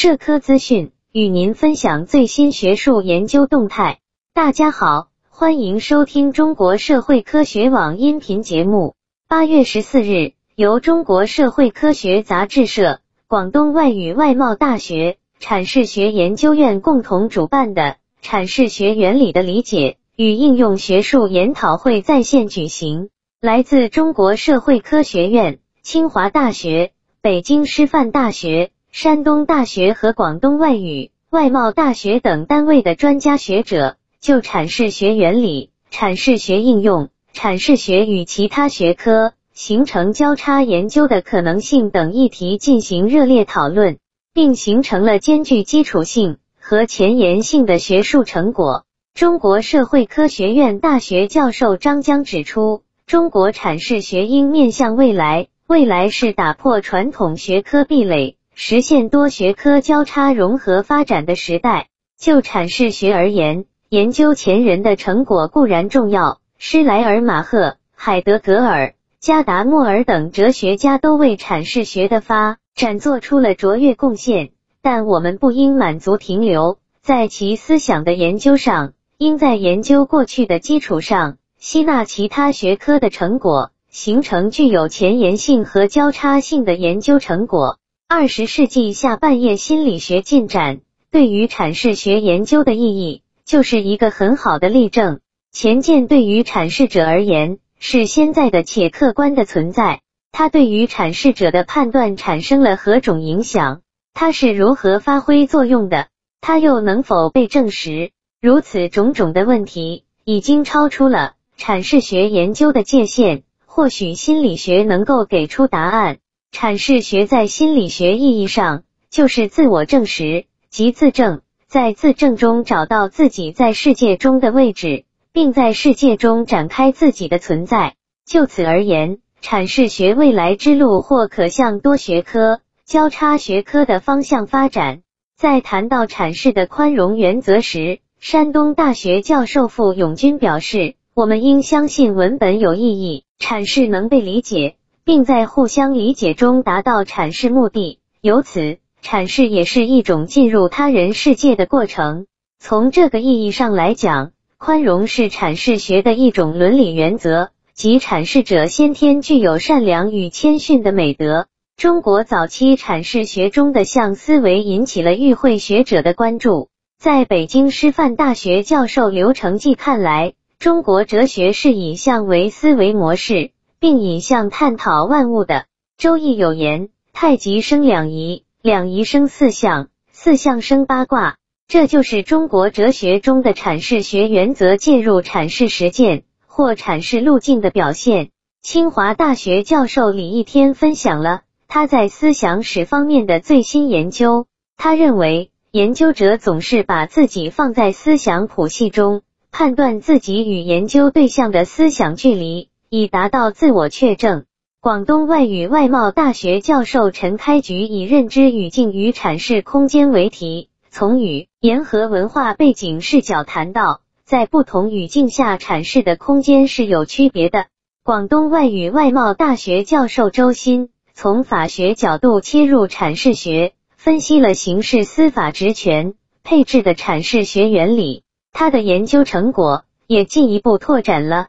社科资讯，与您分享最新学术研究动态。大家好，欢迎收听中国社会科学网音频节目。八月十四日，由中国社会科学杂志社、广东外语外贸大学阐释学研究院共同主办的“阐释学原理的理解与应用”学术研讨会在线举行。来自中国社会科学院、清华大学、北京师范大学、山东大学和广东外语外贸大学等单位的专家学者，就阐释学原理、阐释学应用、阐释学与其他学科形成交叉研究的可能性等议题进行热烈讨论，并形成了兼具基础性和前沿性的学术成果。中国社会科学院大学教授张江指出。中国阐释学应面向未来，未来是打破传统学科壁垒，实现多学科交叉融合发展的时代。就阐释学而言，研究前人的成果固然重要，施莱尔马赫、海德格尔、加达默尔等哲学家都为阐释学的发展做出了卓越贡献，但我们不应满足停留在其思想的研究上，应在研究过去的基础上。吸纳其他学科的成果，形成具有前沿性和交叉性的研究成果。二十世纪下半叶心理学进展对于阐释学研究的意义，就是一个很好的例证。前见对于阐释者而言是现在的且客观的存在，它对于阐释者的判断产生了何种影响？它是如何发挥作用的？它又能否被证实？如此种种的问题，已经超出了。阐释学研究的界限，或许心理学能够给出答案。阐释学在心理学意义上就是自我证实即自证，在自证中找到自己在世界中的位置，并在世界中展开自己的存在。就此而言，阐释学未来之路或可向多学科、交叉学科的方向发展。在谈到阐释的宽容原则时，山东大学教授傅永军表示。我们应相信文本有意义，阐释能被理解，并在互相理解中达到阐释目的。由此，阐释也是一种进入他人世界的过程。从这个意义上来讲，宽容是阐释学的一种伦理原则，即阐释者先天具有善良与谦逊的美德。中国早期阐释学中的象思维引起了与会学者的关注。在北京师范大学教授刘成纪看来，中国哲学是以象为思维模式，并引向探讨万物的。《周易》有言：“太极生两仪，两仪生四象，四象生八卦。”这就是中国哲学中的阐释学原则介入阐释实践或阐释路径的表现。清华大学教授李一天分享了他在思想史方面的最新研究。他认为，研究者总是把自己放在思想谱系中。判断自己与研究对象的思想距离，以达到自我确证。广东外语外贸大学教授陈开菊以“认知语境与阐释空间”为题，从语言和文化背景视角谈到，在不同语境下阐释的空间是有区别的。广东外语外贸大学教授周鑫从法学角度切入阐释学，分析了刑事司法职权配置的阐释学原理。他的研究成果也进一步拓展了